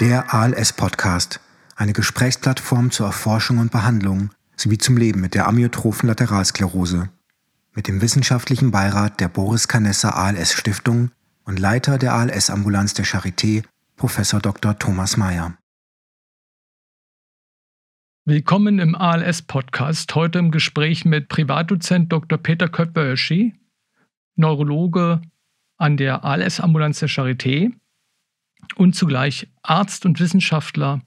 Der ALS-Podcast, eine Gesprächsplattform zur Erforschung und Behandlung sowie zum Leben mit der amyotrophen Lateralsklerose. Mit dem wissenschaftlichen Beirat der Boris Canessa ALS Stiftung und Leiter der ALS-Ambulanz der Charité, Prof. Dr. Thomas Mayer. Willkommen im ALS-Podcast. Heute im Gespräch mit Privatdozent Dr. Peter Köpperschi, Neurologe an der ALS-Ambulanz der Charité und zugleich Arzt und Wissenschaftler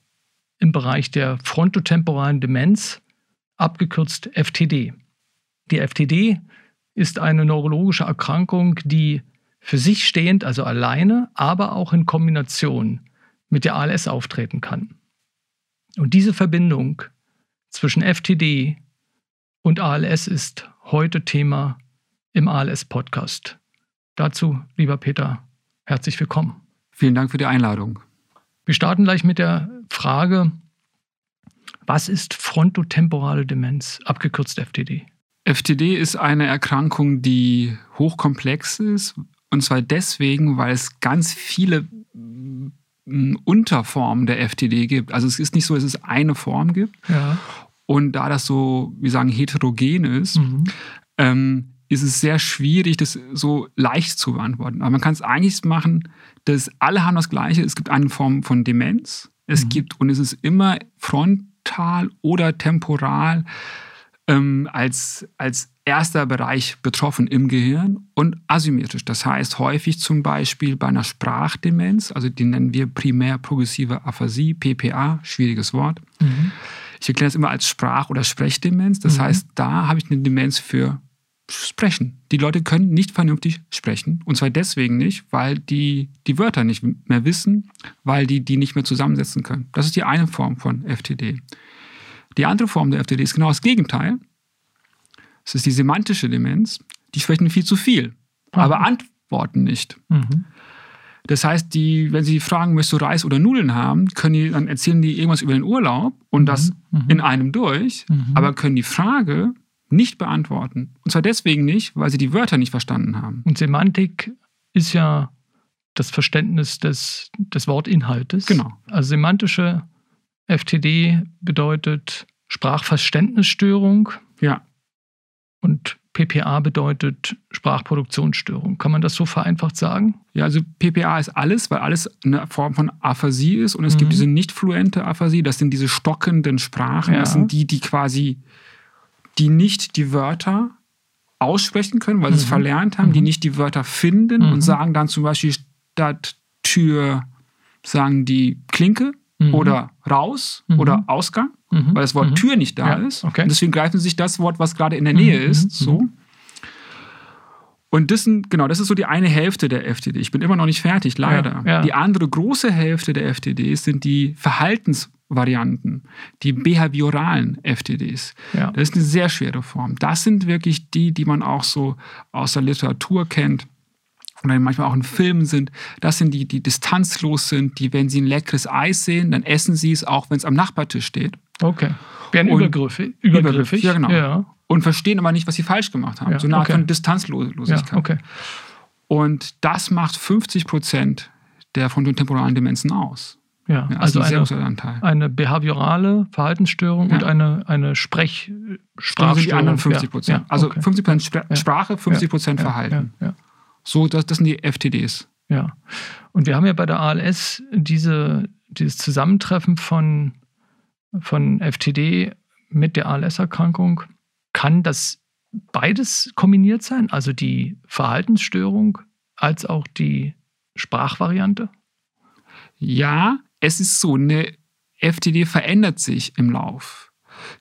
im Bereich der frontotemporalen Demenz, abgekürzt FTD. Die FTD ist eine neurologische Erkrankung, die für sich stehend, also alleine, aber auch in Kombination mit der ALS auftreten kann. Und diese Verbindung zwischen FTD und ALS ist heute Thema im ALS-Podcast. Dazu, lieber Peter, herzlich willkommen. Vielen Dank für die Einladung. Wir starten gleich mit der Frage, was ist frontotemporale Demenz, abgekürzt FTD? FTD ist eine Erkrankung, die hochkomplex ist. Und zwar deswegen, weil es ganz viele Unterformen der FTD gibt. Also es ist nicht so, dass es eine Form gibt. Ja. Und da das so, wir sagen, heterogen ist, mhm. ähm, ist es sehr schwierig, das so leicht zu beantworten. Aber man kann es eigentlich machen, dass alle haben das Gleiche. Es gibt eine Form von Demenz. Es mhm. gibt, und es ist immer frontal oder temporal ähm, als, als erster Bereich betroffen im Gehirn und asymmetrisch. Das heißt häufig zum Beispiel bei einer Sprachdemenz, also die nennen wir primär progressive Aphasie, PPA, schwieriges Wort. Mhm. Ich erkläre es immer als Sprach- oder Sprechdemenz. Das mhm. heißt, da habe ich eine Demenz für sprechen. Die Leute können nicht vernünftig sprechen. Und zwar deswegen nicht, weil die die Wörter nicht mehr wissen, weil die die nicht mehr zusammensetzen können. Das ist die eine Form von FTD. Die andere Form der FTD ist genau das Gegenteil. Es ist die semantische Demenz. Die sprechen viel zu viel, mhm. aber antworten nicht. Mhm. Das heißt, die, wenn sie fragen, möchtest du Reis oder Nudeln haben, können die, dann erzählen die irgendwas über den Urlaub und das mhm. mhm. in einem durch, mhm. aber können die Frage nicht beantworten. Und zwar deswegen nicht, weil sie die Wörter nicht verstanden haben. Und Semantik ist ja das Verständnis des, des Wortinhaltes. Genau. Also semantische FTD bedeutet Sprachverständnisstörung. Ja. Und PPA bedeutet Sprachproduktionsstörung. Kann man das so vereinfacht sagen? Ja, also PPA ist alles, weil alles eine Form von Aphasie ist und es mhm. gibt diese nicht fluente Aphasie, das sind diese stockenden Sprachen, ja. das sind die, die quasi die nicht die Wörter aussprechen können, weil mhm. sie es mhm. verlernt haben, mhm. die nicht die Wörter finden mhm. und sagen dann zum Beispiel statt Tür, sagen die Klinke mhm. oder raus mhm. oder Ausgang, weil das Wort Tür nicht da ja. ist. Okay. Und deswegen greifen sie sich das Wort, was gerade in der Nähe ist, so. Und das, sind, genau, das ist so die eine Hälfte der FTD. Ich bin immer noch nicht fertig, leider. Ja, ja. Die andere große Hälfte der FTD sind die Verhaltens- Varianten, die behavioralen FTDs. Ja. Das ist eine sehr schwere Form. Das sind wirklich die, die man auch so aus der Literatur kennt oder manchmal auch in Filmen sind. Das sind die, die distanzlos sind, die, wenn sie ein leckeres Eis sehen, dann essen sie es, auch wenn es am Nachbartisch steht. Okay. Werden übergriffig. Übergriffig, ja genau. Ja. Und verstehen aber nicht, was sie falsch gemacht haben. Ja, so eine Art okay. von Distanzlosigkeit. Ja, okay. Und das macht 50 Prozent der frontotemporalen Demenzen aus. Ja, ja also, also eine, eine behaviorale Verhaltensstörung ja. und eine, eine Sprech Sprachstörung. die anderen 50 Prozent. Ja. also okay. 50 Prozent Sprache, 50 Prozent Verhalten. So, das, das sind die FTDs. Ja. Und wir haben ja bei der ALS diese, dieses Zusammentreffen von, von FTD mit der ALS-Erkrankung. Kann das beides kombiniert sein? Also die Verhaltensstörung als auch die Sprachvariante? Ja, es ist so, eine FTD verändert sich im Lauf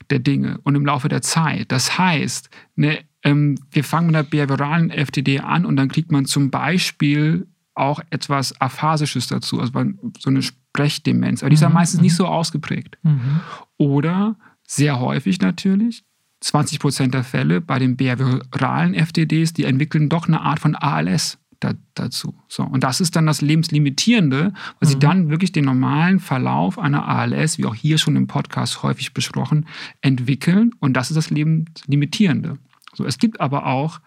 der Dinge und im Laufe der Zeit. Das heißt, eine, ähm, wir fangen mit einer behavioralen FTD an und dann kriegt man zum Beispiel auch etwas Aphasisches dazu, also so eine Sprechdemenz. Aber die ist ja mhm. meistens nicht so ausgeprägt. Mhm. Oder sehr häufig natürlich, 20 Prozent der Fälle bei den behavioralen FTDs, die entwickeln doch eine Art von ALS da, dazu. So, und das ist dann das Lebenslimitierende, weil mhm. sie dann wirklich den normalen Verlauf einer ALS, wie auch hier schon im Podcast häufig besprochen, entwickeln. Und das ist das Lebenslimitierende. So, es gibt aber auch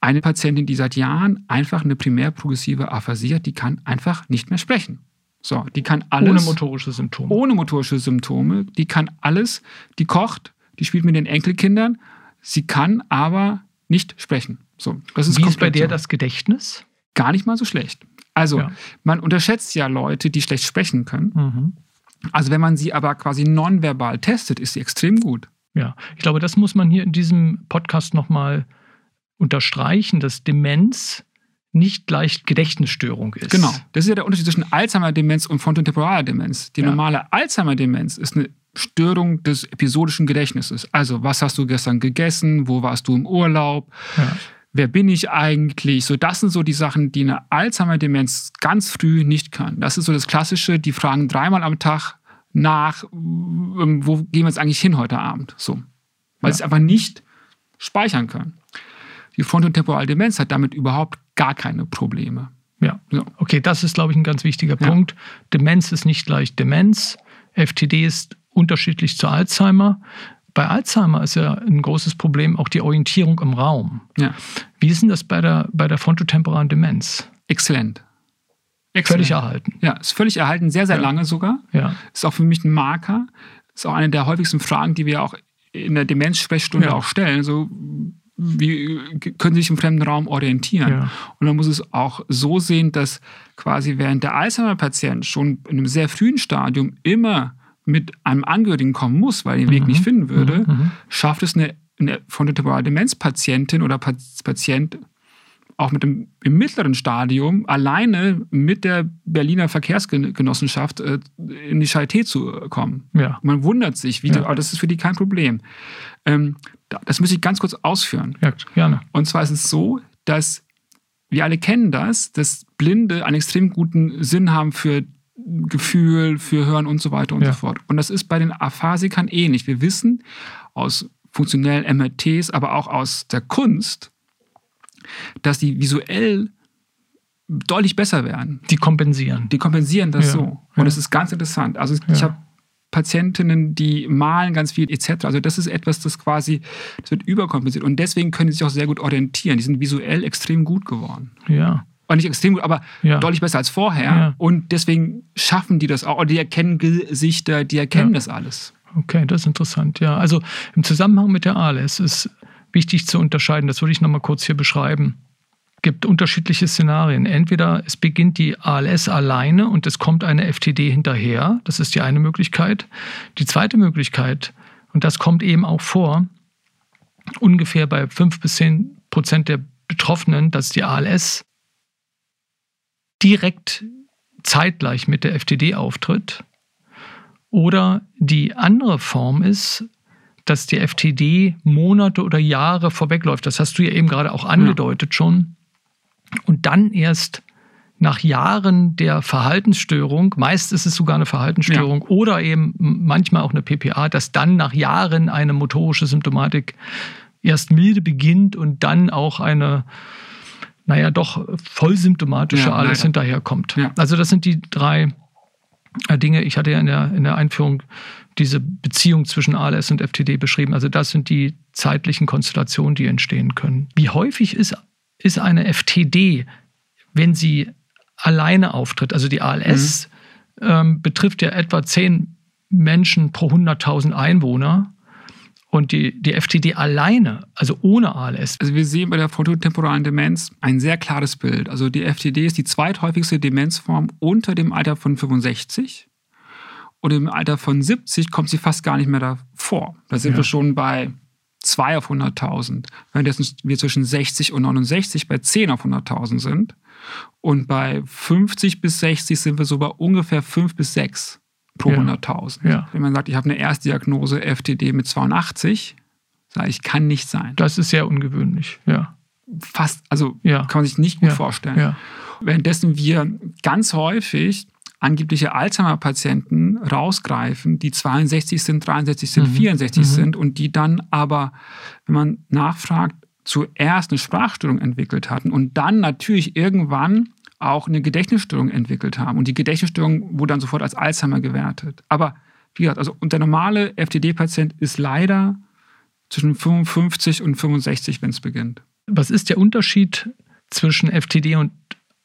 eine Patientin, die seit Jahren einfach eine primär progressive Aphasie hat, die kann einfach nicht mehr sprechen. So, die kann alles. Ohne motorische Symptome. Ohne motorische Symptome. Die kann alles. Die kocht, die spielt mit den Enkelkindern. Sie kann aber nicht sprechen. So, das ist Wie ist bei dir so. das Gedächtnis? Gar nicht mal so schlecht. Also, ja. man unterschätzt ja Leute, die schlecht sprechen können. Mhm. Also, wenn man sie aber quasi nonverbal testet, ist sie extrem gut. Ja, ich glaube, das muss man hier in diesem Podcast nochmal unterstreichen, dass Demenz nicht gleich Gedächtnisstörung ist. Genau. Das ist ja der Unterschied zwischen Alzheimer-Demenz und frontotemporaler Demenz. Die ja. normale Alzheimer-Demenz ist eine Störung des episodischen Gedächtnisses. Also, was hast du gestern gegessen? Wo warst du im Urlaub? Ja. Wer bin ich eigentlich? So, das sind so die Sachen, die eine Alzheimer-Demenz ganz früh nicht kann. Das ist so das Klassische, die fragen dreimal am Tag nach, ähm, wo gehen wir jetzt eigentlich hin heute Abend? So. Weil ja. sie es einfach nicht speichern können. Die frontotemporale Demenz hat damit überhaupt gar keine Probleme. Ja, okay, das ist, glaube ich, ein ganz wichtiger ja. Punkt. Demenz ist nicht gleich Demenz. FTD ist unterschiedlich zu Alzheimer. Bei Alzheimer ist ja ein großes Problem auch die Orientierung im Raum. Ja. Wie ist denn das bei der, bei der frontotemporalen Demenz? Exzellent. Exzellent. Völlig erhalten. Ja, ist völlig erhalten, sehr, sehr ja. lange sogar. Ja. Ist auch für mich ein Marker. Ist auch eine der häufigsten Fragen, die wir auch in der Demenzsprechstunde ja. auch stellen. So, wie können Sie sich im fremden Raum orientieren? Ja. Und man muss es auch so sehen, dass quasi während der Alzheimer-Patient schon in einem sehr frühen Stadium immer mit einem Angehörigen kommen muss, weil er den Weg mhm. nicht finden würde, mhm. mhm. schafft es eine, eine frontotemporale Demenzpatientin oder Patient auch mit dem im mittleren Stadium alleine mit der Berliner Verkehrsgenossenschaft äh, in die Charité zu kommen. Ja. Man wundert sich, wie ja. aber das ist für die kein Problem. Ähm, das muss ich ganz kurz ausführen. Ja, gerne. Und zwar ist es so, dass wir alle kennen das, dass Blinde einen extrem guten Sinn haben für Gefühl, für Hören und so weiter und ja. so fort. Und das ist bei den Aphasikern ähnlich. Wir wissen aus funktionellen MRTs, aber auch aus der Kunst, dass die visuell deutlich besser werden. Die kompensieren. Die kompensieren das ja. so. Und ja. das ist ganz interessant. Also ich habe Patientinnen, die malen ganz viel etc. Also das ist etwas, das quasi, das wird überkompensiert. Und deswegen können sie sich auch sehr gut orientieren. Die sind visuell extrem gut geworden. Ja. Und nicht extrem gut, aber ja. deutlich besser als vorher. Ja. Und deswegen schaffen die das auch. Und die erkennen Gesichter, die erkennen ja. das alles. Okay, das ist interessant. Ja, also im Zusammenhang mit der ALS ist wichtig zu unterscheiden. Das würde ich nochmal kurz hier beschreiben gibt unterschiedliche Szenarien. Entweder es beginnt die ALS alleine und es kommt eine FTD hinterher. Das ist die eine Möglichkeit. Die zweite Möglichkeit, und das kommt eben auch vor, ungefähr bei 5 bis 10 Prozent der Betroffenen, dass die ALS direkt zeitgleich mit der FTD auftritt. Oder die andere Form ist, dass die FTD Monate oder Jahre vorwegläuft. Das hast du ja eben gerade auch angedeutet ja. schon. Und dann erst nach Jahren der Verhaltensstörung, meist ist es sogar eine Verhaltensstörung ja. oder eben manchmal auch eine PPA, dass dann nach Jahren eine motorische Symptomatik erst milde beginnt und dann auch eine, naja, doch vollsymptomatische ja, alles hinterherkommt. Ja. Also das sind die drei äh, Dinge. Ich hatte ja in der, in der Einführung diese Beziehung zwischen ALS und FTD beschrieben. Also das sind die zeitlichen Konstellationen, die entstehen können. Wie häufig ist ist eine FTD, wenn sie alleine auftritt. Also die ALS mhm. ähm, betrifft ja etwa 10 Menschen pro 100.000 Einwohner. Und die, die FTD alleine, also ohne ALS. Also wir sehen bei der frontotemporalen Demenz ein sehr klares Bild. Also die FTD ist die zweithäufigste Demenzform unter dem Alter von 65. Und im Alter von 70 kommt sie fast gar nicht mehr davor. Da sind ja. wir schon bei 2 auf 100.000, währenddessen wir zwischen 60 und 69 bei 10 auf 100.000 sind. Und bei 50 bis 60 sind wir so bei ungefähr 5 bis 6 pro ja. 100.000. Ja. Wenn man sagt, ich habe eine Erstdiagnose FTD mit 82, sage ich, kann nicht sein. Das ist sehr ungewöhnlich, ja. Fast, also ja. kann man sich nicht gut vorstellen. Währenddessen wir ganz häufig angebliche Alzheimer-Patienten rausgreifen, die 62 sind, 63 sind, mhm. 64 mhm. sind und die dann aber, wenn man nachfragt, zuerst eine Sprachstörung entwickelt hatten und dann natürlich irgendwann auch eine Gedächtnisstörung entwickelt haben. Und die Gedächtnisstörung wurde dann sofort als Alzheimer gewertet. Aber wie gesagt, also und der normale FTD-Patient ist leider zwischen 55 und 65, wenn es beginnt. Was ist der Unterschied zwischen FTD und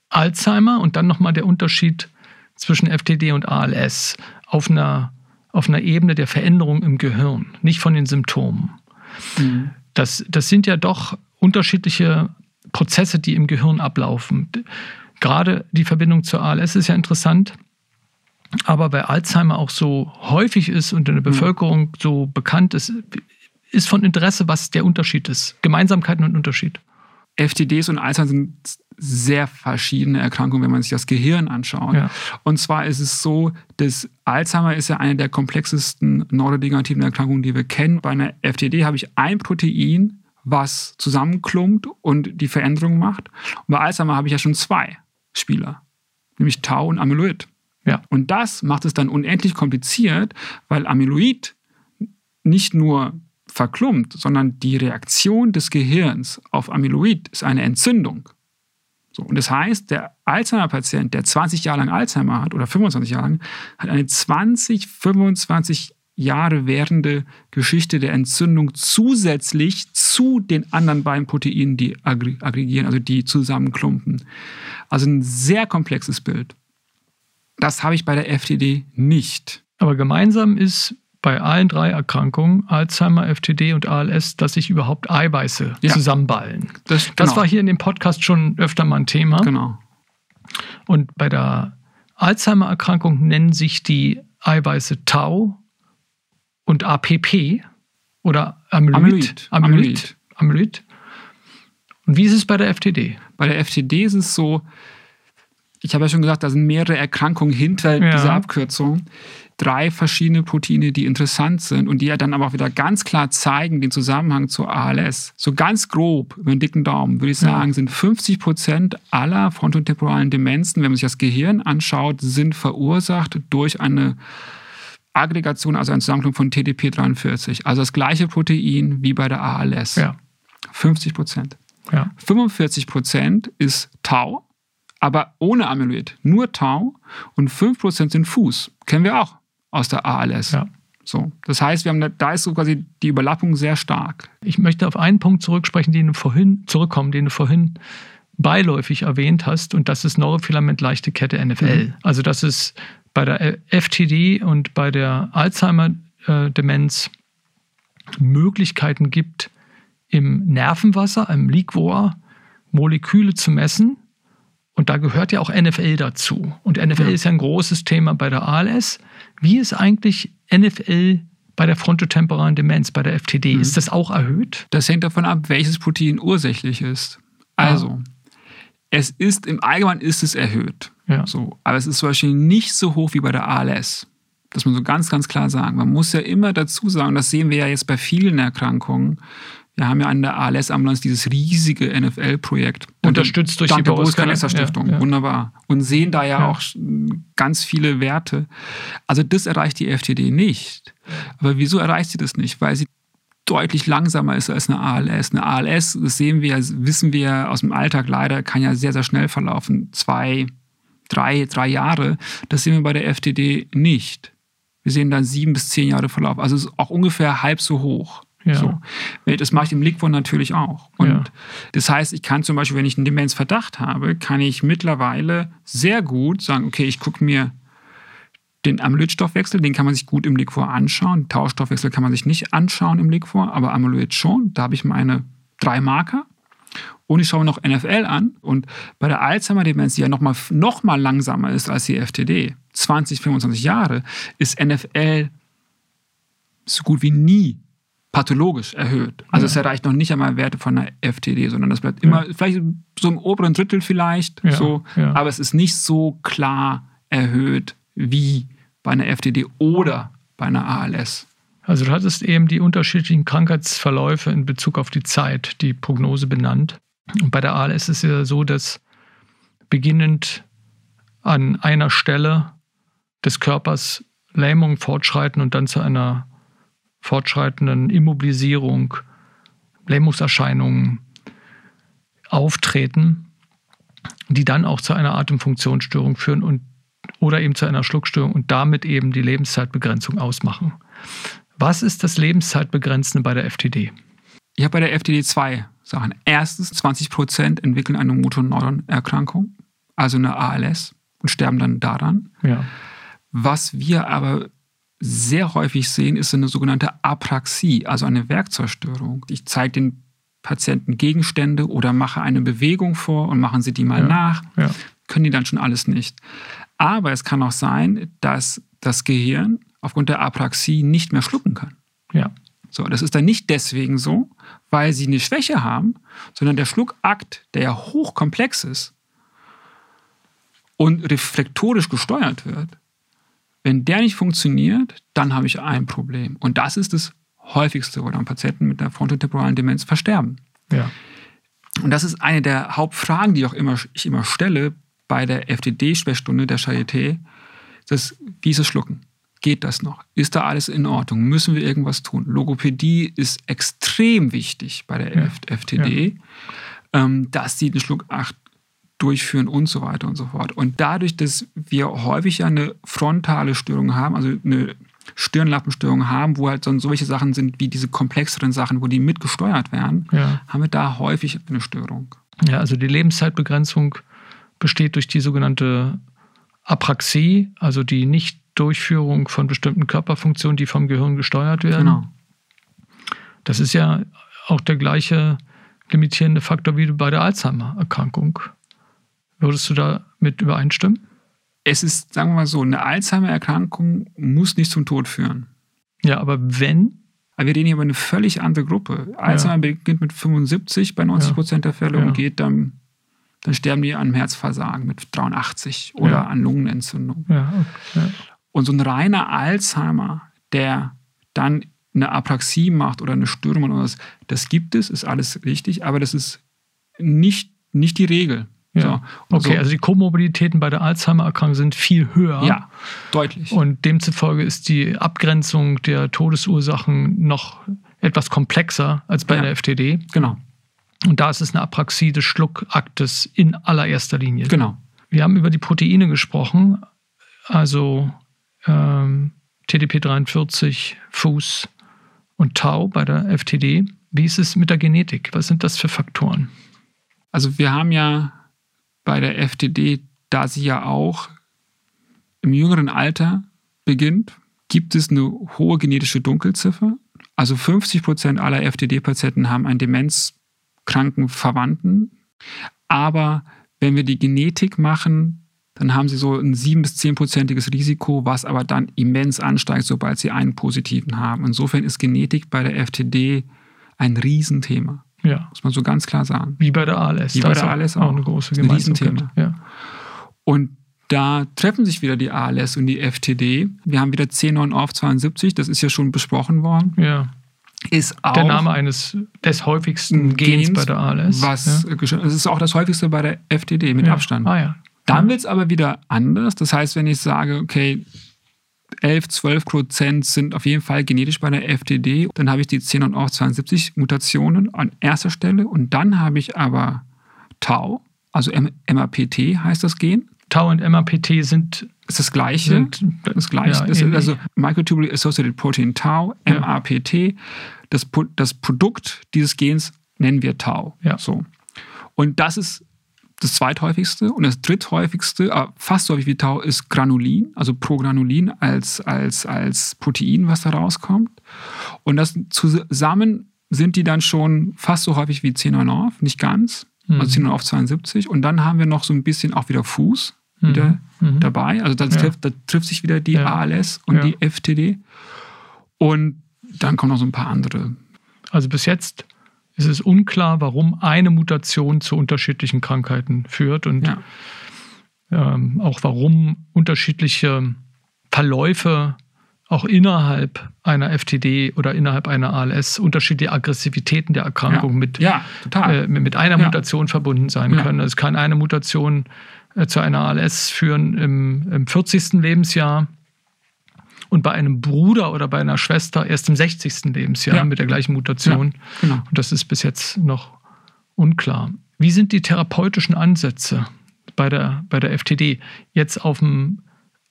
Alzheimer und dann nochmal der Unterschied zwischen FTD und ALS auf einer, auf einer Ebene der Veränderung im Gehirn, nicht von den Symptomen. Mhm. Das, das sind ja doch unterschiedliche Prozesse, die im Gehirn ablaufen. Gerade die Verbindung zur ALS ist ja interessant, aber bei Alzheimer auch so häufig ist und in der mhm. Bevölkerung so bekannt ist, ist von Interesse, was der Unterschied ist. Gemeinsamkeiten und Unterschied. FTDs und Alzheimer sind sehr verschiedene Erkrankungen, wenn man sich das Gehirn anschaut. Ja. Und zwar ist es so, dass Alzheimer ist ja eine der komplexesten neurodegenerativen Erkrankungen, die wir kennen. Bei einer FTD habe ich ein Protein, was zusammenklumpt und die Veränderung macht. Und bei Alzheimer habe ich ja schon zwei Spieler, nämlich Tau und Amyloid. Ja. Und das macht es dann unendlich kompliziert, weil Amyloid nicht nur verklumpt, sondern die Reaktion des Gehirns auf Amyloid ist eine Entzündung. So, und das heißt, der Alzheimer-Patient, der 20 Jahre lang Alzheimer hat oder 25 Jahre lang, hat eine 20, 25 Jahre währende Geschichte der Entzündung zusätzlich zu den anderen beiden Proteinen, die aggregieren, also die zusammenklumpen. Also ein sehr komplexes Bild. Das habe ich bei der FTD nicht. Aber gemeinsam ist bei allen drei Erkrankungen, Alzheimer, FTD und ALS, dass sich überhaupt Eiweiße ja. zusammenballen. Das, genau. das war hier in dem Podcast schon öfter mal ein Thema. Genau. Und bei der Alzheimer-Erkrankung nennen sich die Eiweiße Tau und APP oder Amyloid. Amyloid. Amyloid. Amyloid. Und wie ist es bei der FTD? Bei der FTD ist es so, ich habe ja schon gesagt, da sind mehrere Erkrankungen hinter ja. dieser Abkürzung. Drei verschiedene Proteine, die interessant sind und die ja dann aber auch wieder ganz klar zeigen den Zusammenhang zur ALS. So ganz grob, über den dicken Daumen, würde ich sagen, ja. sind 50 Prozent aller frontotemporalen Demenzen, wenn man sich das Gehirn anschaut, sind verursacht durch eine Aggregation, also eine Zusammenklung von TDP43. Also das gleiche Protein wie bei der ALS. Ja. 50 Prozent. Ja. 45 Prozent ist Tau, aber ohne Amyloid. Nur Tau und 5 Prozent sind Fuß. Kennen wir auch aus der ALS. Ja. So, das heißt, wir haben da, ist so quasi die Überlappung sehr stark. Ich möchte auf einen Punkt zurücksprechen, den du vorhin zurückkommen, den du vorhin beiläufig erwähnt hast, und das ist Neurofilament leichte Kette NFL. Mhm. Also das ist bei der FTD und bei der Alzheimer-Demenz Möglichkeiten gibt, im Nervenwasser, im Liquor, Moleküle zu messen. Und da gehört ja auch NFL dazu. Und NFL ja. ist ja ein großes Thema bei der ALS. Wie ist eigentlich NFL bei der frontotemporalen Demenz, bei der FTD? Mhm. Ist das auch erhöht? Das hängt davon ab, welches Protein ursächlich ist. Also, ah. es ist im Allgemeinen ist es erhöht. Ja. So, aber es ist zum Beispiel nicht so hoch wie bei der ALS. Das muss man so ganz, ganz klar sagen. Man muss ja immer dazu sagen, das sehen wir ja jetzt bei vielen Erkrankungen. Wir haben ja an der ALS-Ambulanz dieses riesige NFL-Projekt. Unterstützt durch die Boris Stiftung. Ja, ja. Wunderbar. Und sehen da ja, ja, auch ganz viele Werte. Also das erreicht die FTD nicht. Aber wieso erreicht sie das nicht? Weil sie deutlich langsamer ist als eine ALS. Eine ALS, das sehen wir, wissen wir aus dem Alltag leider, kann ja sehr, sehr schnell verlaufen. Zwei, drei, drei Jahre. Das sehen wir bei der FTD nicht. Wir sehen dann sieben bis zehn Jahre Verlauf. Also ist auch ungefähr halb so hoch. Ja. So. Das mache ich im Liquor natürlich auch. Und ja. das heißt, ich kann zum Beispiel, wenn ich einen Demenzverdacht habe, kann ich mittlerweile sehr gut sagen, okay, ich gucke mir den Amyloidstoffwechsel, den kann man sich gut im Liquor anschauen. Tauschstoffwechsel kann man sich nicht anschauen im Liquor, aber Amyloid schon. Da habe ich meine drei Marker und ich schaue noch NFL an. Und bei der Alzheimer-Demenz, die ja noch mal, noch mal langsamer ist als die FTD, 20, 25 Jahre, ist NFL so gut wie nie pathologisch erhöht. Also ja. es erreicht noch nicht einmal Werte von einer FTD, sondern das bleibt immer, ja. vielleicht so im oberen Drittel vielleicht, ja. so, aber es ist nicht so klar erhöht wie bei einer FTD oder bei einer ALS. Also du hattest eben die unterschiedlichen Krankheitsverläufe in Bezug auf die Zeit, die Prognose benannt. Und bei der ALS ist es ja so, dass beginnend an einer Stelle des Körpers Lähmungen fortschreiten und dann zu einer fortschreitenden Immobilisierung, Lähmungserscheinungen auftreten, die dann auch zu einer Atemfunktionsstörung führen und oder eben zu einer Schluckstörung und damit eben die Lebenszeitbegrenzung ausmachen. Was ist das Lebenszeitbegrenzende bei der FTD? Ich habe bei der FTD zwei Sachen. Erstens, 20 Prozent entwickeln eine Motoneuronerkrankung, also eine ALS. und sterben dann daran. Ja. Was wir aber sehr häufig sehen, ist eine sogenannte Apraxie, also eine Werkzeugstörung. Ich zeige den Patienten Gegenstände oder mache eine Bewegung vor und machen sie die mal Ja. nach. Ja. Können die dann schon alles nicht. Aber es kann auch sein, dass das Gehirn aufgrund der Apraxie nicht mehr schlucken kann. Ja. So, das ist dann nicht deswegen so, weil sie eine Schwäche haben, sondern der Schluckakt, der ja hochkomplex ist und reflektorisch gesteuert wird, wenn der nicht funktioniert, dann habe ich ein Problem. Und das ist das häufigste, wo dann Patienten mit der frontotemporalen Demenz versterben. Ja. Und das ist eine der Hauptfragen, die auch immer, ich immer stelle bei der FDD-Sprechstunde der Charité. Das, wie ist das Schlucken? Geht das noch? Ist da alles in Ordnung? Müssen wir irgendwas tun? Logopädie ist extrem wichtig bei der Ja. FTD, ähm, dass sie den Schluckakt durchführen und so weiter und so fort. Und dadurch, dass wir häufig ja eine frontale Störung haben, also eine Stirnlappenstörung haben, wo halt dann solche Sachen sind wie diese komplexeren Sachen, wo die mitgesteuert werden, Ja. haben wir da häufig eine Störung. Ja, also die Lebenszeitbegrenzung besteht durch die sogenannte Apraxie, also die Nichtdurchführung von bestimmten Körperfunktionen, die vom Gehirn gesteuert werden. Genau. Das ist ja auch der gleiche limitierende Faktor wie bei der Alzheimer-Erkrankung. Würdest du damit übereinstimmen? Es ist, sagen wir mal so, eine Alzheimer-Erkrankung muss nicht zum Tod führen. Ja, aber wenn, Aber wir reden hier über eine völlig andere Gruppe. Alzheimer beginnt mit 75 bei 90 Prozent der Fälle Ja. und geht dann, dann sterben die an Herzversagen mit 83 oder Ja. an Lungenentzündung. ja, ja, Und so ein reiner Alzheimer, der dann eine Apraxie macht oder eine Störung oder was, das gibt es, ist alles richtig, aber das ist nicht, nicht die Regel. ja. So. Okay, so, also die Komorbiditäten bei der Alzheimer-Erkrankung sind viel höher. ja, deutlich. Und demzufolge ist die Abgrenzung der Todesursachen noch etwas komplexer als bei Ja. der FTD. genau, Und da ist es eine Apraxie des Schluckaktes in allererster Linie. genau. Wir haben über die Proteine gesprochen, also ähm, TDP43, Fuß und Tau bei der FTD. Wie ist es mit der Genetik? Was sind das für Faktoren? Also wir haben ja bei der FTD, da sie ja auch im jüngeren Alter beginnt, gibt es eine hohe genetische Dunkelziffer. Also 50 Prozent aller FTD-Patienten haben einen demenzkranken Verwandten. Aber wenn wir die Genetik machen, dann haben sie so ein 7- bis 10-prozentiges Risiko, was aber dann immens ansteigt, sobald sie einen positiven haben. Insofern ist Genetik bei der FTD ein Riesenthema, Ja, muss man so ganz klar sagen. wie bei der ALS. Wie bei ist der auch- ALS auch auch. eine große ein. Riesenthema. Ja. Und da treffen sich wieder die ALS und die FTD. Wir haben wieder C9orf72, das ist ja schon besprochen worden. ja. Ist auch Der Name eines des häufigsten Gens, bei der ALS. Was, ja. Es ist auch das häufigste bei der FTD mit ja. Abstand. Ah ja. Dann wird es aber wieder anders. Das heißt, wenn ich sage, okay, 11, 12 Prozent sind auf jeden Fall genetisch bei der FTD, dann habe ich die 10 und auch 72 Mutationen an erster Stelle und dann habe ich aber Tau, also MAPT heißt das Gen. Tau und MAPT sind, Ist das gleiche. sind das gleiche. Ja, das ist also Microtubule Associated Protein Tau, Ja. MAPT. Das, das Produkt dieses Gens nennen wir Tau. Ja. So. Und das ist das zweithäufigste und das dritthäufigste, aber fast so häufig wie Tau, ist Granulin, also Progranulin als, als, als Protein, was da rauskommt. Und das zusammen sind die dann schon fast so häufig wie 10 auf, nicht ganz, Mhm. also 10 auf 72. Und dann haben wir noch so ein bisschen auch wieder Fuß wieder Mhm. dabei. Also das Ja. trifft, da trifft sich wieder die Ja. ALS und Ja. die FTD. Und dann kommen noch so ein paar andere. Also bis jetzt ist es unklar, warum eine Mutation zu unterschiedlichen Krankheiten führt und Ja. ähm, auch warum unterschiedliche Verläufe auch innerhalb einer FTD oder innerhalb einer ALS unterschiedliche Aggressivitäten der Erkrankung ja. mit, ja, äh, mit einer. Mutation verbunden sein können. Es kann eine Mutation äh, zu einer ALS führen im, im 40. Lebensjahr und bei einem Bruder oder bei einer Schwester erst im 60. Lebensjahr Ja. mit der gleichen Mutation. genau. Und das ist bis jetzt noch unklar. Wie sind die therapeutischen Ansätze bei der, bei der FTD jetzt auf dem,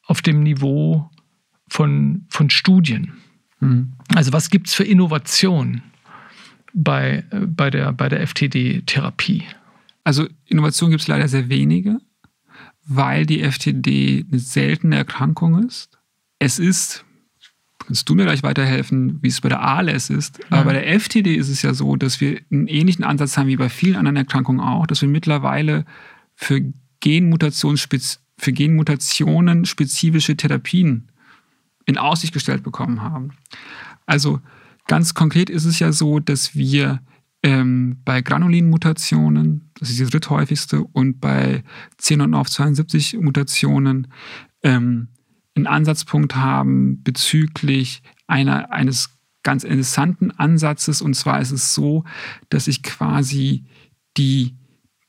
auf dem Niveau von, von Studien? Mhm. Also was gibt es für Innovation bei, bei der, bei der FTD-Therapie? Also Innovation gibt es leider sehr wenige, weil die FTD eine seltene Erkrankung ist. Es ist, kannst du mir gleich weiterhelfen, wie es bei der ALS ist, ja. aber bei der FTD ist es ja so, dass wir einen ähnlichen Ansatz haben wie bei vielen anderen Erkrankungen auch, dass wir mittlerweile für Genmutationen, für Genmutationen spezifische Therapien in Aussicht gestellt bekommen haben. Also ganz konkret ist es ja so, dass wir ähm, bei Granulin-Mutationen, das ist die dritthäufigste, und bei 10 Mutationen ähm, einen Ansatzpunkt haben bezüglich einer, eines ganz interessanten Ansatzes. Und zwar ist es so, dass ich quasi die,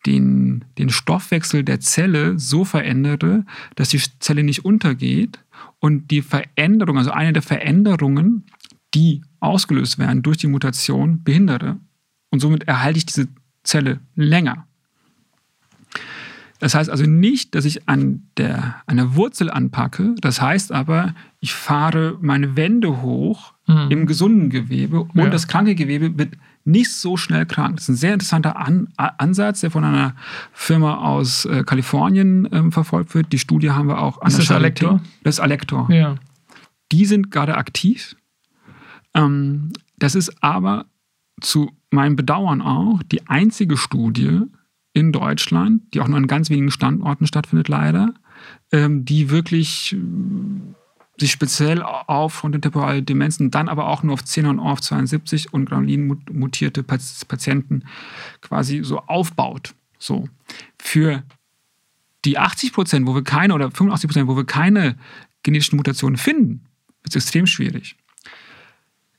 den, den Stoffwechsel der Zelle so verändere, dass die Zelle nicht untergeht und die Veränderung, also eine der Veränderungen, die ausgelöst werden durch die Mutation, behindere. Und somit erhalte ich diese Zelle länger. Das heißt also nicht, dass ich an der, an der Wurzel anpacke. Das heißt aber, ich fahre meine Wände hoch mhm. im gesunden Gewebe und ja. das kranke Gewebe wird nicht so schnell krank. Das ist ein sehr interessanter An Ansatz, der von einer Firma aus äh, Kalifornien ähm, verfolgt wird. Die Studie haben wir auch an ist der das Alektor? Das ist Alektor. Ja. Die sind gerade aktiv. Ähm, das ist aber zu meinem Bedauern auch die einzige Studie in Deutschland, die auch nur an ganz wenigen Standorten stattfindet, leider, ähm, die wirklich äh, sich speziell auf frontotemporale Demenzen, dann aber auch nur auf 10 und auf 72 und Granulin mutierte Patienten quasi so aufbaut. So. Für die 80 Prozent, wo wir keine, oder 85 Prozent, wo wir keine genetischen Mutationen finden, wird es extrem schwierig.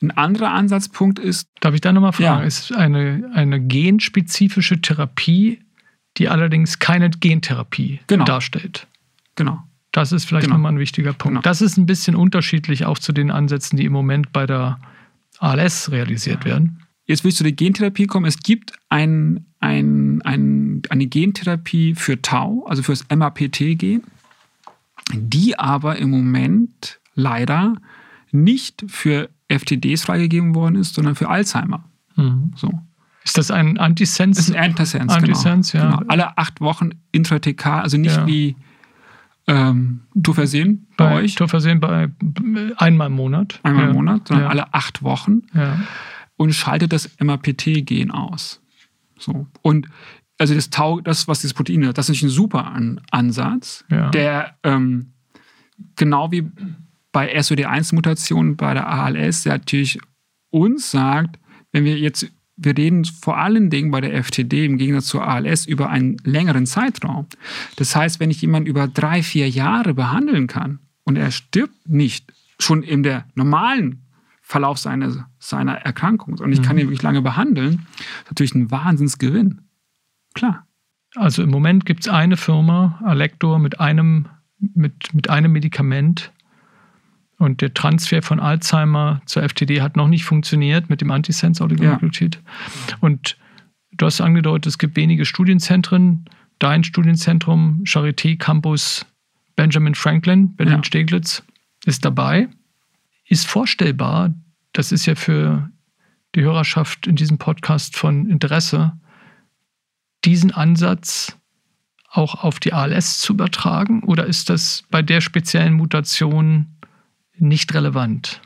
Ein anderer Ansatzpunkt ist. Darf ich da nochmal fragen? Ja. Ist eine, eine genspezifische Therapie, die allerdings keine Gentherapie genau. darstellt? Genau. Das ist vielleicht genau. nochmal ein wichtiger Punkt. Genau. Das ist ein bisschen unterschiedlich auch zu den Ansätzen, die im Moment bei der ALS realisiert ja. werden. Jetzt will ich zu der Gentherapie kommen. Es gibt ein, ein, ein, eine Gentherapie für Tau, also für das MAPT-Gen, die aber im Moment leider nicht für FTDs freigegeben worden ist, sondern für Alzheimer. Mhm. So. Ist das ein Antisens? Das ist ein Antisens, Antisens genau. ja. Genau. Alle acht Wochen intrathekal, also nicht ja. wie ähm, Tourversehen bei, bei euch. Tourversehen bei einmal im Monat. Einmal ja. im Monat, sondern alle acht Wochen. Und schaltet das MAPT-Gen aus. So. Und also das Tau, das, was dieses Protein hat, das ist ein super An Ansatz, der ähm, genau wie bei SOD1-Mutationen bei der ALS der natürlich uns sagt, wenn wir jetzt, wir reden vor allen Dingen bei der FTD im Gegensatz zur ALS über einen längeren Zeitraum. Das heißt, wenn ich jemanden über drei, vier Jahre behandeln kann und er stirbt nicht, schon in der normalen Verlauf seiner, seiner Erkrankung und ich kann mhm. ihn wirklich lange behandeln, ist natürlich ein Wahnsinnsgewinn. Klar. Also im Moment gibt es eine Firma, Alector, mit einem, mit, mit einem Medikament, und der Transfer von Alzheimer zur FTD hat noch nicht funktioniert mit dem Antisense-Oligonukleotid. Ja. Und du hast angedeutet, es gibt wenige Studienzentren. Dein Studienzentrum, Charité Campus Benjamin Franklin, Berlin-Steglitz, ja. ist dabei. Ist vorstellbar, das ist ja für die Hörerschaft in diesem Podcast von Interesse, diesen Ansatz auch auf die ALS zu übertragen? Oder ist das bei der speziellen Mutation nicht relevant.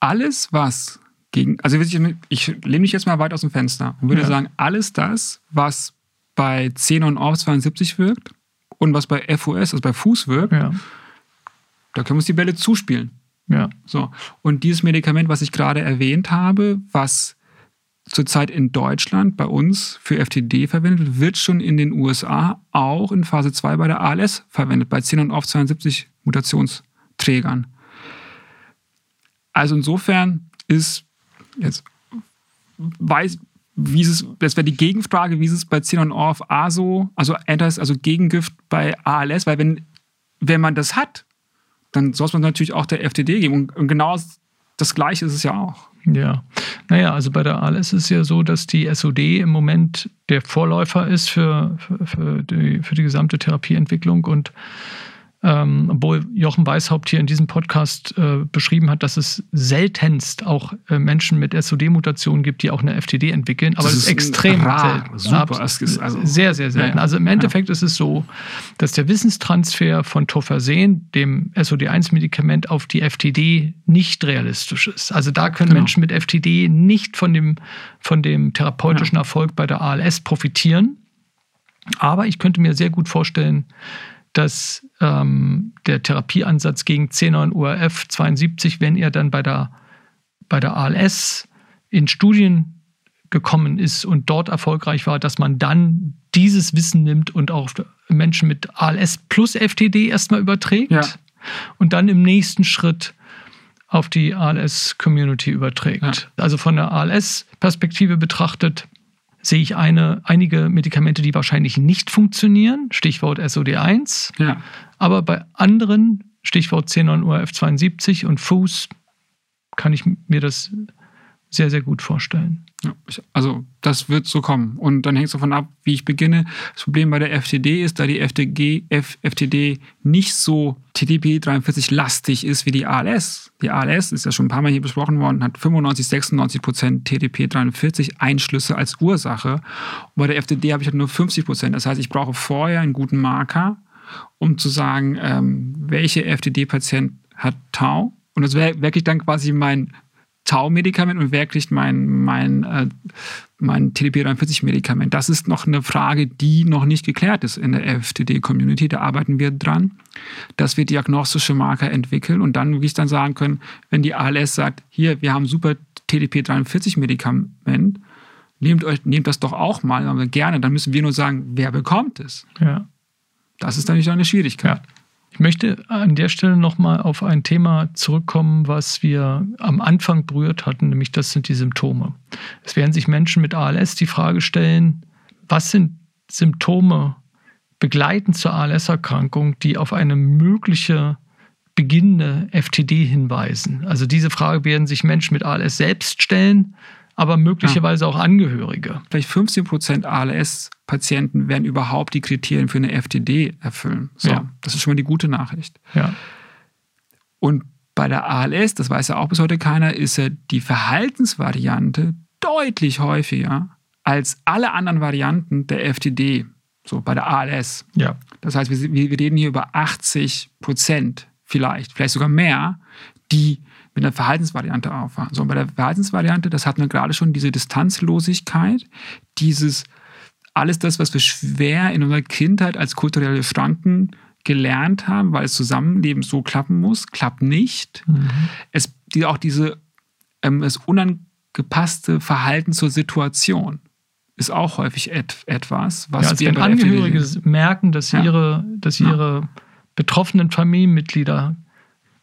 Alles, was gegen, also ich, ich lehne mich jetzt mal weit aus dem Fenster und würde ja. sagen, alles das, was bei 10 und ORF 72 wirkt und was bei FOS, also bei Fuß wirkt, ja. da können wir uns die Bälle zuspielen. Ja. So. Und dieses Medikament, was ich gerade erwähnt habe, was zurzeit in Deutschland bei uns für FTD verwendet wird, wird schon in den USA auch in Phase 2 bei der ALS verwendet, bei 10 und ORF 72 Mutationsträgern. Also insofern ist jetzt weiß, wie ist es, das wäre die Gegenfrage, wie ist es bei Xenon Orf ASO, also Antis, also Gegengift bei ALS, weil wenn, wenn man das hat, dann soll man natürlich auch der FTD geben. Und, und genau das Gleiche ist es ja auch. Ja, naja, also bei der ALS ist es ja so, dass die SOD im Moment der Vorläufer ist für, für, für, die, für die gesamte Therapieentwicklung und ähm, obwohl Jochen Weishaupt hier in diesem Podcast äh, beschrieben hat, dass es seltenst auch äh, Menschen mit SOD-Mutationen gibt, die auch eine FTD entwickeln. Aber das, das ist extrem rar, selten. Super, also sehr, sehr selten. Ja, also im Endeffekt ja. ist es so, dass der Wissenstransfer von Tofersen, dem SOD1-Medikament, auf die FTD nicht realistisch ist. Also da können genau. Menschen mit FTD nicht von dem, von dem therapeutischen ja. Erfolg bei der ALS profitieren. Aber ich könnte mir sehr gut vorstellen, dass ähm, der Therapieansatz gegen C9-URF 72, wenn er dann bei der, bei der ALS in Studien gekommen ist und dort erfolgreich war, dass man dann dieses Wissen nimmt und auch Menschen mit ALS plus FTD erstmal überträgt ja. und dann im nächsten Schritt auf die ALS-Community überträgt. Ja. Also von der ALS-Perspektive betrachtet sehe ich eine, einige Medikamente, die wahrscheinlich nicht funktionieren, Stichwort SOD1. Ja. Aber bei anderen, Stichwort C9ORF72 und Fuß, kann ich mir das sehr, sehr gut vorstellen. Ja, also das wird so kommen. Und dann hängt es davon ab, wie ich beginne. Das Problem bei der FTD ist, da die FTG, F, FTD nicht so TDP43 lastig ist wie die ALS. Die ALS ist ja schon ein paar Mal hier besprochen worden, hat 95, 96 Prozent TDP43 Einschlüsse als Ursache. Und bei der FTD habe ich halt nur 50 Prozent. Das heißt, ich brauche vorher einen guten Marker, um zu sagen, ähm, welche FTD-Patient hat Tau. Und das wäre wirklich dann quasi mein Tau-Medikament und wer kriegt mein, mein, äh, mein TDP-43-Medikament? Das ist noch eine Frage, die noch nicht geklärt ist in der FTD-Community. Da arbeiten wir dran, dass wir diagnostische Marker entwickeln und dann wirklich dann sagen können, wenn die ALS sagt, hier, wir haben super TDP-43-Medikament, nehmt, euch, nehmt das doch auch mal, gerne, dann müssen wir nur sagen, wer bekommt es. Ja. Das ist nicht eine Schwierigkeit. Ja. Ich möchte an der Stelle nochmal auf ein Thema zurückkommen, was wir am Anfang berührt hatten, nämlich das sind die Symptome. Es werden sich Menschen mit ALS die Frage stellen, was sind Symptome begleitend zur ALS-Erkrankung, die auf eine mögliche beginnende FTD hinweisen? Also diese Frage werden sich Menschen mit ALS selbst stellen aber möglicherweise ja. auch Angehörige. Vielleicht 15 Prozent ALS-Patienten werden überhaupt die Kriterien für eine FTD erfüllen. So, ja. das ist schon mal die gute Nachricht. Ja. Und bei der ALS, das weiß ja auch bis heute keiner, ist ja die Verhaltensvariante deutlich häufiger als alle anderen Varianten der FTD, so bei der ALS. Ja. Das heißt, wir, wir reden hier über 80 Prozent vielleicht, vielleicht sogar mehr, die mit einer Verhaltensvariante aufwachen. So, bei der Verhaltensvariante, das hatten wir gerade schon, diese Distanzlosigkeit, dieses alles das, was wir schwer in unserer Kindheit als kulturelle Schranken gelernt haben, weil das Zusammenleben so klappen muss, klappt nicht. Mhm. Es, die, auch diese, ähm, das unangepasste Verhalten zur Situation ist auch häufig et, etwas, was ja, wir wenn Angehörige merken, dass ja. ihre, dass ihre ja. betroffenen Familienmitglieder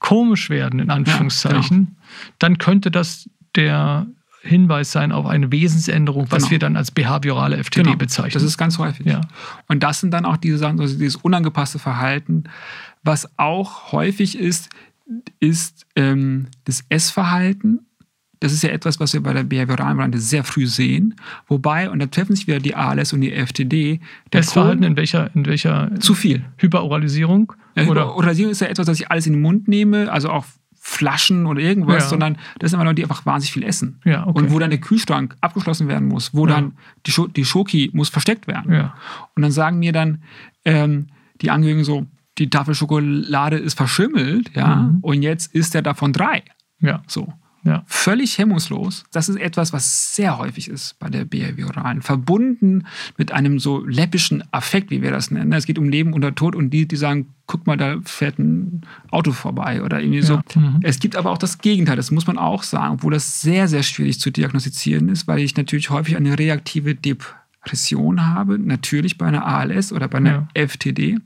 komisch werden, in Anführungszeichen, ja, genau. dann könnte das der Hinweis sein auf eine Wesensänderung, was genau. wir dann als behaviorale FTD genau. bezeichnen. Das ist ganz häufig. Ja. Und das sind dann auch diese Sachen, also dieses unangepasste Verhalten. Was auch häufig ist, ist ähm, das Essverhalten das ist ja etwas, was wir bei der behavioralen Variante sehr früh sehen. Wobei, und da treffen sich wieder die ALS und die FTD. Der Essverhalten in welcher, in welcher zu viel. Hyperoralisierung? Ja, Hyperoralisierung ist ja etwas, dass ich alles in den Mund nehme, also auch Flaschen oder irgendwas, ja. sondern das sind immer Leute, die einfach wahnsinnig viel essen. Ja, okay. Und wo dann der Kühlschrank abgeschlossen werden muss, wo ja. dann die, Scho die Schoki muss versteckt werden. Ja. Und dann sagen mir dann ähm, die Angehörigen so, die Tafel Schokolade ist verschimmelt, ja, mhm. und jetzt isst er davon drei. Ja. So. Ja. Völlig hemmungslos. Das ist etwas, was sehr häufig ist bei der behavioralen. Verbunden mit einem so läppischen Affekt, wie wir das nennen. Es geht um Leben oder Tod und die, die sagen, guck mal, da fährt ein Auto vorbei oder irgendwie so. Ja. Mhm. Es gibt aber auch das Gegenteil, das muss man auch sagen, obwohl das sehr, sehr schwierig zu diagnostizieren ist, weil ich natürlich häufig eine reaktive Depression habe, natürlich bei einer ALS oder bei einer ja. FTD.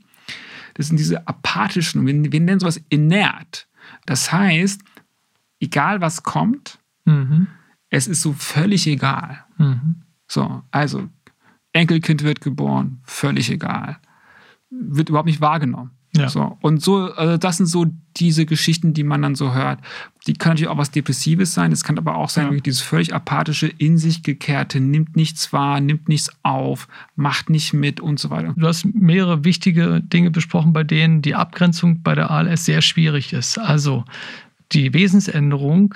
Das sind diese apathischen, wir, wir nennen sowas inert. Das heißt, egal was kommt, mhm. es ist so völlig egal. Mhm. So, also Enkelkind wird geboren, völlig egal. Wird überhaupt nicht wahrgenommen. Ja. So. Und so, also das sind so diese Geschichten, die man dann so hört. Die können natürlich auch was Depressives sein. Es kann aber auch sein, Ja. dieses völlig apathische, in sich gekehrte, nimmt nichts wahr, nimmt nichts auf, macht nicht mit und so weiter. Du hast mehrere wichtige Dinge besprochen, bei denen die Abgrenzung bei der ALS sehr schwierig ist. Also die Wesensänderung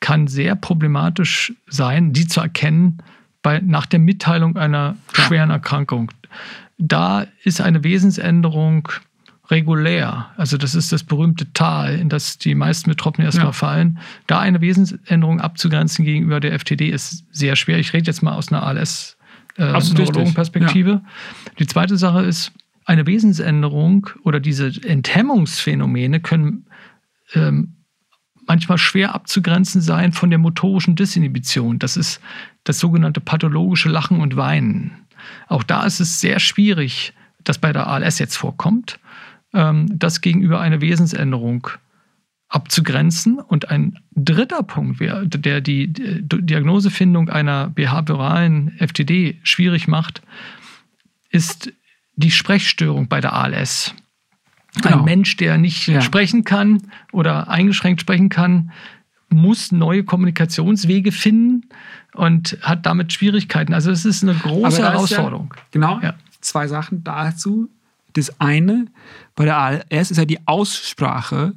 kann sehr problematisch sein, die zu erkennen bei, nach der Mitteilung einer Ja. schweren Erkrankung. Da ist eine Wesensänderung regulär. Also das ist das berühmte Tal, in das die meisten Betroffenen erstmal Ja. fallen. Da eine Wesensänderung abzugrenzen gegenüber der FTD ist sehr schwer. Ich rede jetzt mal aus einer ALS äh. Neurologenperspektive. Die zweite Sache ist, eine Wesensänderung oder diese Enthemmungsphänomene können ähm, manchmal schwer abzugrenzen sein von der motorischen Disinhibition. Das ist das sogenannte pathologische Lachen und Weinen. Auch da ist es sehr schwierig, das bei der ALS jetzt vorkommt, ähm, das gegenüber einer Wesensänderung abzugrenzen. Und ein dritter Punkt, der die Diagnosefindung einer behavioralen FTD schwierig macht, ist die Sprechstörung bei der ALS. Genau. Ein Mensch, der nicht Ja. sprechen kann oder eingeschränkt sprechen kann, muss neue Kommunikationswege finden und hat damit Schwierigkeiten. Also es ist eine große Herausforderung. Ja, genau, Ja. zwei Sachen dazu. Das eine, bei der ALS ist ja die Aussprache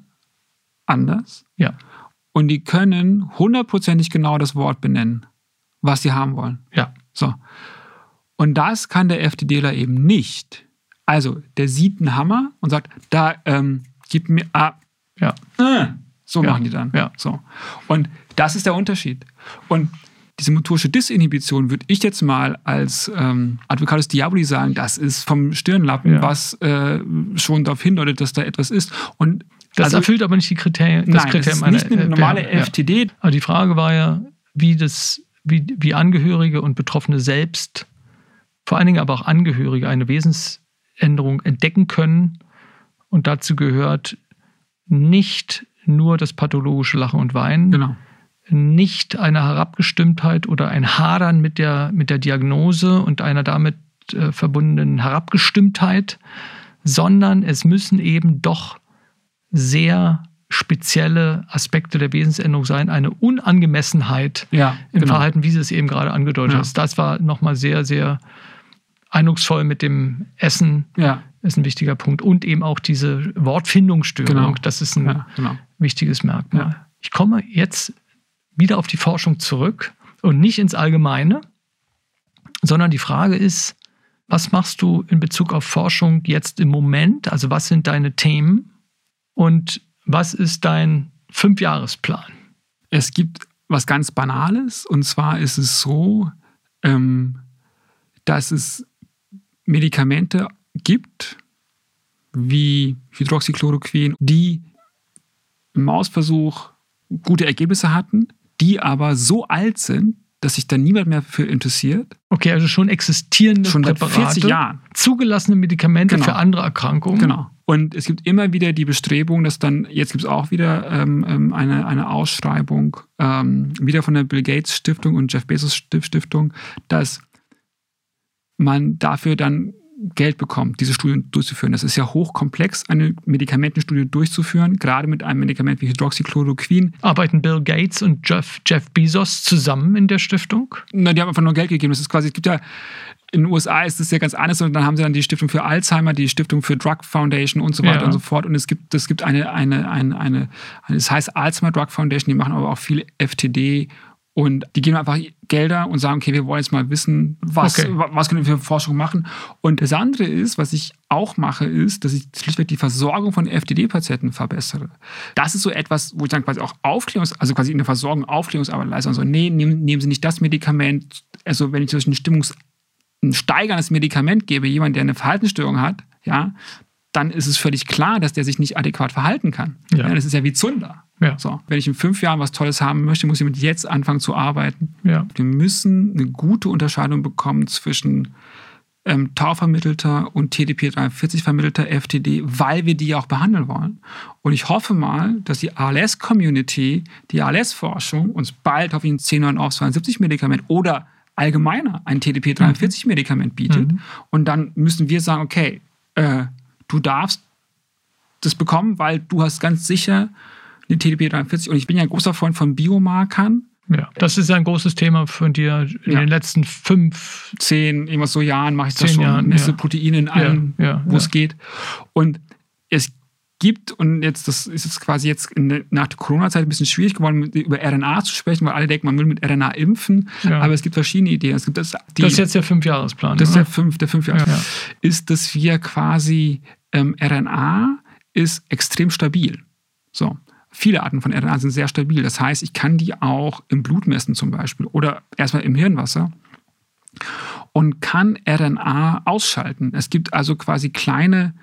anders Ja, und die können hundertprozentig genau das Wort benennen, was sie haben wollen. ja, So. Und das kann der FDDler eben nicht. Also, der sieht einen Hammer und sagt, da, ähm, gib mir, ah, ja. äh, so Ja, machen die dann. ja. So. Und das ist der Unterschied. Und diese motorische Disinhibition würde ich jetzt mal als ähm, Advocatus Diaboli sagen, das ist vom Stirnlappen, Ja. was äh, schon darauf hindeutet, dass da etwas ist. Und Das also, erfüllt aber nicht die Kriterien. Das nein, das Kriterium ist einer, nicht eine normale ja. FTD. Aber die Frage war ja, wie das, wie, wie Angehörige und Betroffene selbst, vor allen Dingen aber auch Angehörige, eine Wesensänderung entdecken können. Und dazu gehört nicht nur das pathologische Lachen und Weinen, Genau. nicht eine Herabgestimmtheit oder ein Hadern mit der, mit der Diagnose und einer damit äh, verbundenen Herabgestimmtheit, sondern es müssen eben doch sehr spezielle Aspekte der Wesensänderung sein, eine Unangemessenheit Ja, im genau. Verhalten, wie Sie es eben gerade angedeutet Ja. hast. Das war nochmal sehr, sehr eindrucksvoll mit dem Essen, Ja, ist ein wichtiger Punkt. Und eben auch diese Wortfindungsstörung, Genau. das ist ein ja, genau. wichtiges Merkmal. Ja. Ich komme jetzt wieder auf die Forschung zurück und nicht ins Allgemeine, sondern die Frage ist, was machst du in Bezug auf Forschung jetzt im Moment? Also was sind deine Themen und was ist dein Fünfjahresplan? Es gibt was ganz Banales und zwar ist es so, ähm, dass es Medikamente gibt, wie Hydroxychloroquin, die im Mausversuch gute Ergebnisse hatten, die aber so alt sind, dass sich da niemand mehr für interessiert. Okay, also schon existierende Schon seit Präparate, 40 Jahren. zugelassene Medikamente Genau. für andere Erkrankungen. Genau. Und es gibt immer wieder die Bestrebung, dass dann, jetzt gibt es auch wieder ähm, ähm, eine, eine Ausschreibung, ähm, wieder von der Bill Gates Stiftung und Jeff Bezos Stif- Stiftung, dass man dafür dann Geld bekommt, diese Studien durchzuführen. Das ist ja hochkomplex, eine Medikamentenstudie durchzuführen, gerade mit einem Medikament wie Hydroxychloroquin. Arbeiten Bill Gates und Jeff, Jeff Bezos zusammen in der Stiftung? Na, die haben einfach nur Geld gegeben. Das ist quasi, es gibt ja, in den USA ist das ja ganz anders und dann haben sie dann die Stiftung für Alzheimer, die Stiftung für Drug Foundation und so weiter Ja. und so fort. Und es gibt, es gibt eine, eine, eine, eine, eine, es heißt Alzheimer Drug Foundation, die machen aber auch viel FTD und die geben einfach Gelder und sagen, okay, wir wollen jetzt mal wissen, was, Okay. wa- was können wir für Forschung machen. Und das andere ist, was ich auch mache, ist, dass ich schlichtweg die Versorgung von FTD-Patienten verbessere. Das ist so etwas, wo ich dann quasi auch Aufklärungs-, also quasi in der Versorgung Aufklärungsarbeit leiste und so, nee, nehmen, nehmen Sie nicht das Medikament. Also wenn ich zum Beispiel ein Stimmungs-, ein steigerndes Medikament gebe, jemand, der eine Verhaltensstörung hat, ja, dann ist es völlig klar, dass der sich nicht adäquat verhalten kann. Ja. das ist ja wie Zunder. Ja. So, wenn ich in fünf Jahren was Tolles haben möchte, muss ich mit jetzt anfangen zu arbeiten. Ja. Wir müssen eine gute Unterscheidung bekommen zwischen ähm, Tau-vermittelter und TDP-43 vermittelter FTD, weil wir die ja auch behandeln wollen. Und ich hoffe mal, dass die ALS-Community, die ALS-Forschung uns bald auf ein 10 auf 72 Medikament oder allgemeiner ein TDP-43 Medikament bietet. Mhm. Und dann müssen wir sagen, okay, äh, du darfst das bekommen, weil du hast ganz sicher eine TDP43 und ich bin ja ein großer Freund von Biomarkern. Ja, das ist ein großes Thema von dir in Ja. den letzten fünf, Zehn, irgendwas so Jahren mache ich das schon. Jahren, Messe ja. Proteine in allem, Ja, ja, wo es geht. Und es gibt, und jetzt, das ist jetzt quasi jetzt in der, nach der Corona-Zeit ein bisschen schwierig geworden, über RNA zu sprechen, weil alle denken, man will mit RNA impfen. Aber es gibt verschiedene Ideen. Es gibt das, die, das ist jetzt der Fünfjahresplan. das ist der fünf, der fünf Ja, ja. ist, dass wir quasi ähm, RNA ist extrem stabil. So. Viele Arten von RNA sind sehr stabil. Das heißt, ich kann die auch im Blut messen zum Beispiel oder erstmal im Hirnwasser und kann RNA ausschalten. Es gibt also quasi kleine,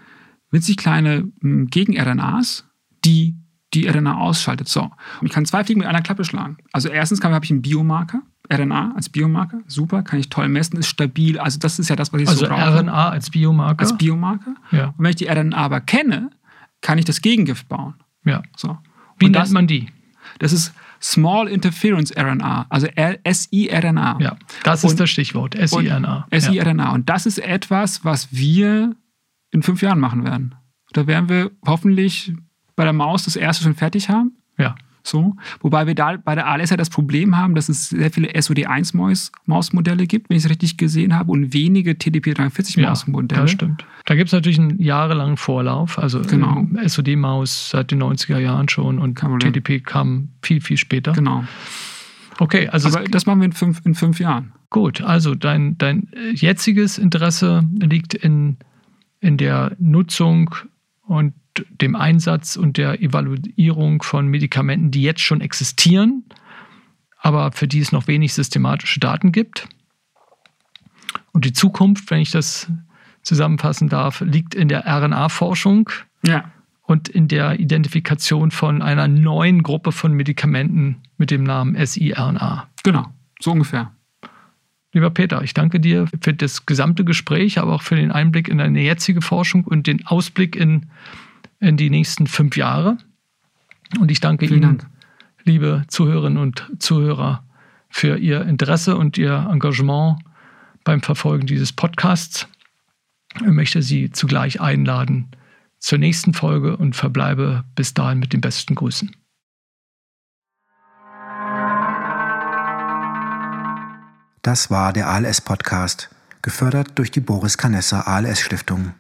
winzig kleine m, Gegen-RNAs, die die RNA ausschaltet. So, und ich kann zwei Fliegen mit einer Klappe schlagen. Also erstens habe ich einen Biomarker, RNA als Biomarker, super, kann ich toll messen, ist stabil. Also das ist ja das, was ich Also so brauche. RNA als Biomarker. als Biomarker. ja, Und wenn ich die RNA aber kenne, kann ich das Gegengift bauen. ja. So. Wie Und nennt das, man die? das ist Small Interference RNA, also siRNA. Ja, das Und- ist das Stichwort. siRNA. ja. siRNA. Und das ist etwas, was wir in fünf Jahren machen werden. Da werden wir hoffentlich bei der Maus das erste schon fertig haben. ja. So. Wobei wir da bei der ALS ja das Problem haben, dass es sehr viele SOD1-Mausmodelle gibt, wenn ich es richtig gesehen habe, und wenige Ja, TDP43-Mausmodelle. das stimmt. Da gibt es natürlich einen jahrelangen Vorlauf. Also Genau. ähm, SOD-Maus seit den 90er Jahren schon und Problem. TDP kam viel, viel später. Genau. Okay, also Aber das machen wir in fünf, in fünf Jahren. gut. Also dein, dein äh, jetziges Interesse liegt in, in der Nutzung und dem Einsatz und der Evaluierung von Medikamenten, die jetzt schon existieren, aber für die es noch wenig systematische Daten gibt. Und die Zukunft, wenn ich das zusammenfassen darf, liegt in der RNA-Forschung Ja. und in der Identifikation von einer neuen Gruppe von Medikamenten mit dem Namen siRNA. Genau. So ungefähr. Lieber Peter, ich danke dir für das gesamte Gespräch, aber auch für den Einblick in deine jetzige Forschung und den Ausblick in, in die nächsten fünf Jahre. Und ich danke Vielen Ihnen, Dank. liebe Zuhörerinnen und Zuhörer, für Ihr Interesse und Ihr Engagement beim Verfolgen dieses Podcasts. Ich möchte Sie zugleich einladen zur nächsten Folge und verbleibe bis dahin mit den besten Grüßen. Das war der ALS-Podcast, gefördert durch die Boris Canessa ALS Stiftung.